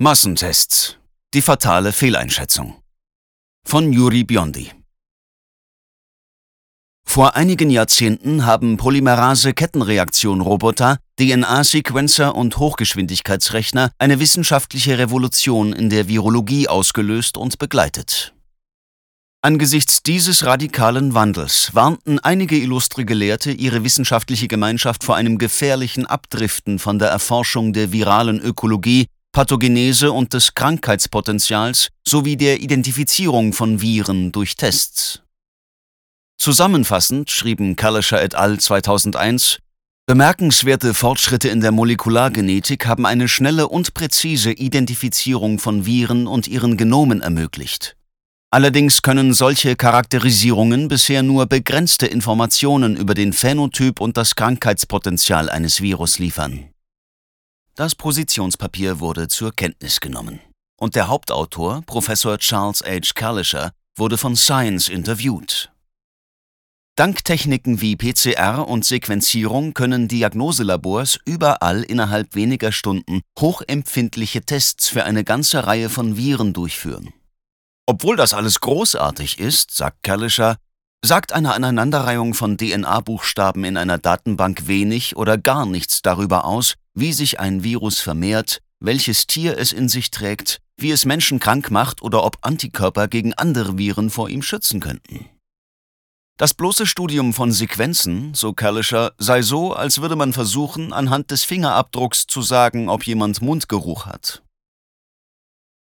Massentests. Die fatale Fehleinschätzung. Von Juri Biondi. Vor einigen Jahrzehnten haben Polymerase-Kettenreaktion-Roboter, DNA-Sequencer und Hochgeschwindigkeitsrechner eine wissenschaftliche Revolution in der Virologie ausgelöst und begleitet. Angesichts dieses radikalen Wandels warnten einige illustre Gelehrte ihre wissenschaftliche Gemeinschaft vor einem gefährlichen Abdriften von der Erforschung der viralen Ökologie Pathogenese und des Krankheitspotenzials sowie der Identifizierung von Viren durch Tests. Zusammenfassend schrieben Kalischer et al. 2001, Bemerkenswerte Fortschritte in der Molekulargenetik haben eine schnelle und präzise Identifizierung von Viren und ihren Genomen ermöglicht. Allerdings können solche Charakterisierungen bisher nur begrenzte Informationen über den Phänotyp und das Krankheitspotenzial eines Virus liefern. Das Positionspapier wurde zur Kenntnis genommen. Und der Hauptautor, Professor Charles H. Kalischer, wurde von Science interviewt. Dank Techniken wie PCR und Sequenzierung können Diagnoselabors überall innerhalb weniger Stunden hochempfindliche Tests für eine ganze Reihe von Viren durchführen. Obwohl das alles großartig ist, sagt Kalischer, sagt eine Aneinanderreihung von DNA-Buchstaben in einer Datenbank wenig oder gar nichts darüber aus, wie sich ein Virus vermehrt, welches Tier es in sich trägt, wie es Menschen krank macht oder ob Antikörper gegen andere Viren vor ihm schützen könnten. Das bloße Studium von Sequenzen, so Kalischer, sei so, als würde man versuchen, anhand des Fingerabdrucks zu sagen, ob jemand Mundgeruch hat.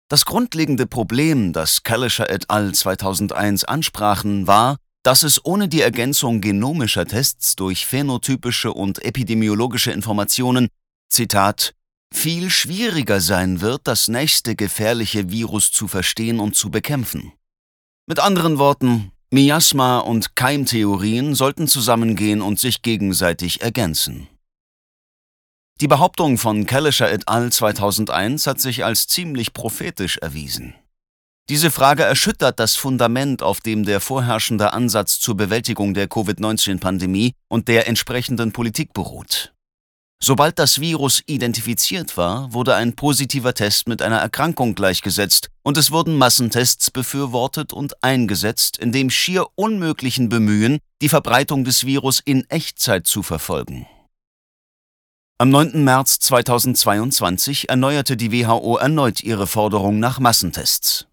Das grundlegende Problem, das Kalischer et al. 2001 ansprachen, war, dass es ohne die Ergänzung genomischer Tests durch phänotypische und epidemiologische Informationen, Zitat, viel schwieriger sein wird, das nächste gefährliche Virus zu verstehen und zu bekämpfen. Mit anderen Worten, Miasma und Keimtheorien sollten zusammengehen und sich gegenseitig ergänzen. Die Behauptung von Kalischer et al. 2001 hat sich als ziemlich prophetisch erwiesen. Diese Frage erschüttert das Fundament, auf dem der vorherrschende Ansatz zur Bewältigung der Covid-19-Pandemie und der entsprechenden Politik beruht. Sobald das Virus identifiziert war, wurde ein positiver Test mit einer Erkrankung gleichgesetzt und es wurden Massentests befürwortet und eingesetzt, in dem schier unmöglichen Bemühen, die Verbreitung des Virus in Echtzeit zu verfolgen. Am 9. März 2022 erneuerte die WHO erneut ihre Forderung nach Massentests.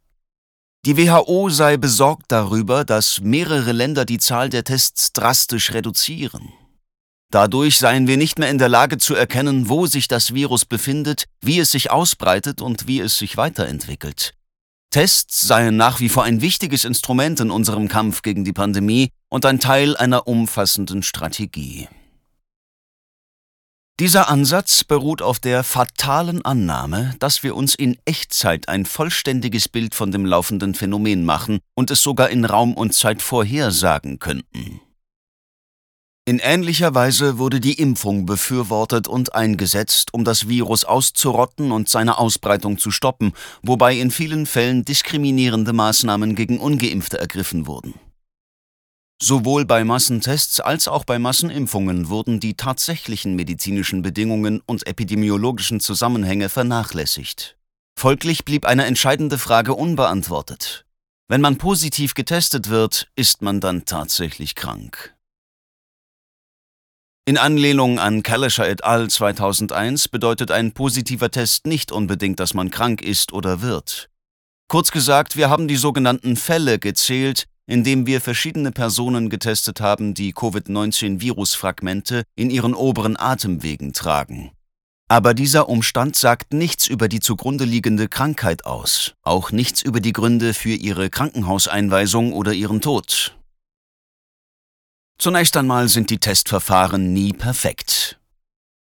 Die WHO sei besorgt darüber, dass mehrere Länder die Zahl der Tests drastisch reduzieren. Dadurch seien wir nicht mehr in der Lage zu erkennen, wo sich das Virus befindet, wie es sich ausbreitet und wie es sich weiterentwickelt. Tests seien nach wie vor ein wichtiges Instrument in unserem Kampf gegen die Pandemie und ein Teil einer umfassenden Strategie. Dieser Ansatz beruht auf der fatalen Annahme, dass wir uns in Echtzeit ein vollständiges Bild von dem laufenden Phänomen machen und es sogar in Raum und Zeit vorhersagen könnten. In ähnlicher Weise wurde die Impfung befürwortet und eingesetzt, um das Virus auszurotten und seine Ausbreitung zu stoppen, wobei in vielen Fällen diskriminierende Maßnahmen gegen ungeimpfte ergriffen wurden. Sowohl bei Massentests als auch bei Massenimpfungen wurden die tatsächlichen medizinischen Bedingungen und epidemiologischen Zusammenhänge vernachlässigt. Folglich blieb eine entscheidende Frage unbeantwortet. Wenn man positiv getestet wird, ist man dann tatsächlich krank. In Anlehnung an Kalischer et al. 2001 bedeutet ein positiver Test nicht unbedingt, dass man krank ist oder wird. Kurz gesagt, wir haben die sogenannten Fälle gezählt, indem wir verschiedene Personen getestet haben, die Covid-19-Virusfragmente in ihren oberen Atemwegen tragen. Aber dieser Umstand sagt nichts über die zugrunde liegende Krankheit aus, auch nichts über die Gründe für ihre Krankenhauseinweisung oder ihren Tod. Zunächst einmal sind die Testverfahren nie perfekt.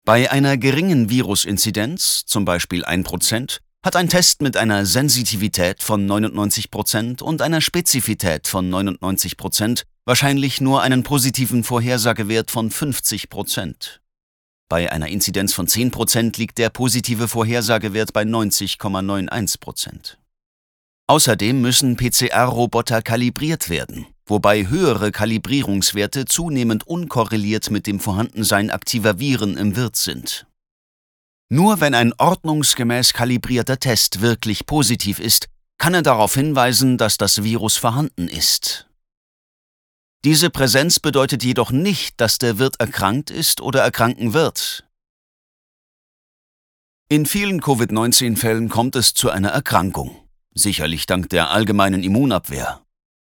Bei einer geringen Virusinzidenz, zum Beispiel 1%, hat ein Test mit einer Sensitivität von 99% und einer Spezifität von 99% wahrscheinlich nur einen positiven Vorhersagewert von 50%. Bei einer Inzidenz von 10% liegt der positive Vorhersagewert bei 90,91%. Außerdem müssen PCR-Roboter kalibriert werden, wobei höhere Kalibrierungswerte zunehmend unkorreliert mit dem Vorhandensein aktiver Viren im Wirt sind. Nur wenn ein ordnungsgemäß kalibrierter Test wirklich positiv ist, kann er darauf hinweisen, dass das Virus vorhanden ist. Diese Präsenz bedeutet jedoch nicht, dass der Wirt erkrankt ist oder erkranken wird. In vielen Covid-19-Fällen kommt es zu einer Erkrankung, sicherlich dank der allgemeinen Immunabwehr,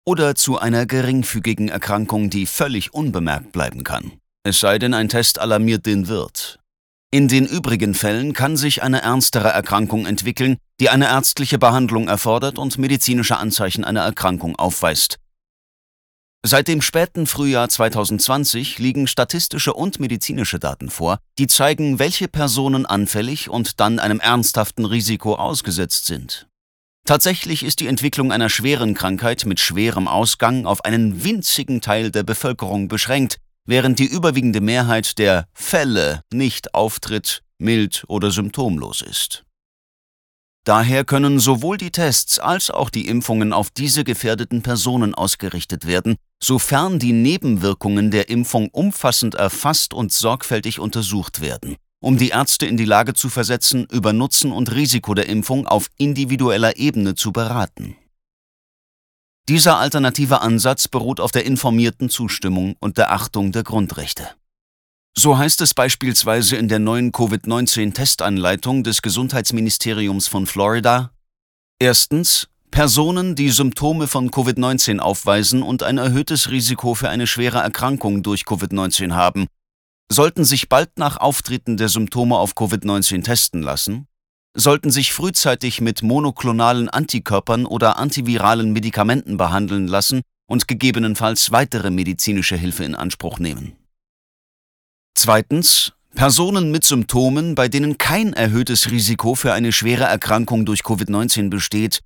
oder zu einer geringfügigen Erkrankung, die völlig unbemerkt bleiben kann, es sei denn, ein Test alarmiert den Wirt. In den übrigen Fällen kann sich eine ernstere Erkrankung entwickeln, die eine ärztliche Behandlung erfordert und medizinische Anzeichen einer Erkrankung aufweist, Seit dem späten Frühjahr 2020 liegen statistische und medizinische Daten vor, die zeigen, welche Personen anfällig und dann einem ernsthaften Risiko ausgesetzt sind. Tatsächlich ist die Entwicklung einer schweren Krankheit mit schwerem Ausgang auf einen winzigen Teil der Bevölkerung beschränkt, während die überwiegende Mehrheit der Fälle nicht auftritt, mild oder symptomlos ist. Daher können sowohl die Tests als auch die Impfungen auf diese gefährdeten Personen ausgerichtet werden, sofern die Nebenwirkungen der Impfung umfassend erfasst und sorgfältig untersucht werden, um die Ärzte in die Lage zu versetzen, über Nutzen und Risiko der Impfung auf individueller Ebene zu beraten. Dieser alternative Ansatz beruht auf der informierten Zustimmung und der Achtung der Grundrechte. So heißt es beispielsweise in der neuen Covid-19-Testanleitung des Gesundheitsministeriums von Florida. Erstens. Personen, die Symptome von Covid-19 aufweisen und ein erhöhtes Risiko für eine schwere Erkrankung durch Covid-19 haben, sollten sich bald nach Auftreten der Symptome auf Covid-19 testen lassen, sollten sich frühzeitig mit monoklonalen Antikörpern oder antiviralen Medikamenten behandeln lassen und gegebenenfalls weitere medizinische Hilfe in Anspruch nehmen. Zweitens. Personen mit Symptomen, bei denen kein erhöhtes Risiko für eine schwere Erkrankung durch Covid-19 besteht,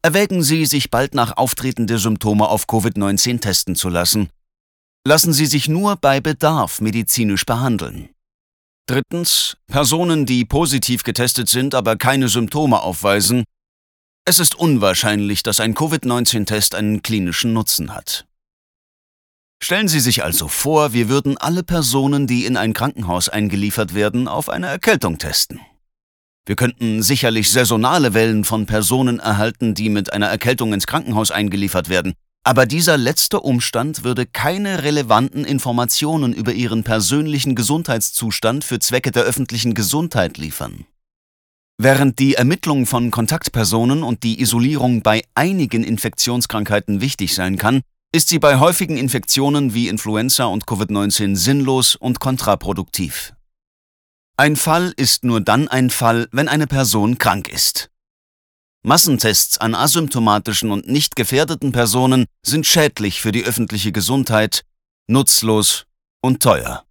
erwägen Sie, sich bald nach Auftreten der Symptome auf Covid-19 testen zu lassen. Lassen Sie sich nur bei Bedarf medizinisch behandeln. Drittens. Personen, die positiv getestet sind, aber keine Symptome aufweisen. Es ist unwahrscheinlich, dass ein Covid-19-Test einen klinischen Nutzen hat. Stellen Sie sich also vor, wir würden alle Personen, die in ein Krankenhaus eingeliefert werden, auf eine Erkältung testen. Wir könnten sicherlich saisonale Wellen von Personen erhalten, die mit einer Erkältung ins Krankenhaus eingeliefert werden, aber dieser letzte Umstand würde keine relevanten Informationen über ihren persönlichen Gesundheitszustand für Zwecke der öffentlichen Gesundheit liefern. Während die Ermittlung von Kontaktpersonen und die Isolierung bei einigen Infektionskrankheiten wichtig sein kann, ist sie bei häufigen Infektionen wie Influenza und Covid-19 sinnlos und kontraproduktiv. Ein Fall ist nur dann ein Fall, wenn eine Person krank ist. Massentests an asymptomatischen und nicht gefährdeten Personen sind schädlich für die öffentliche Gesundheit, nutzlos und teuer.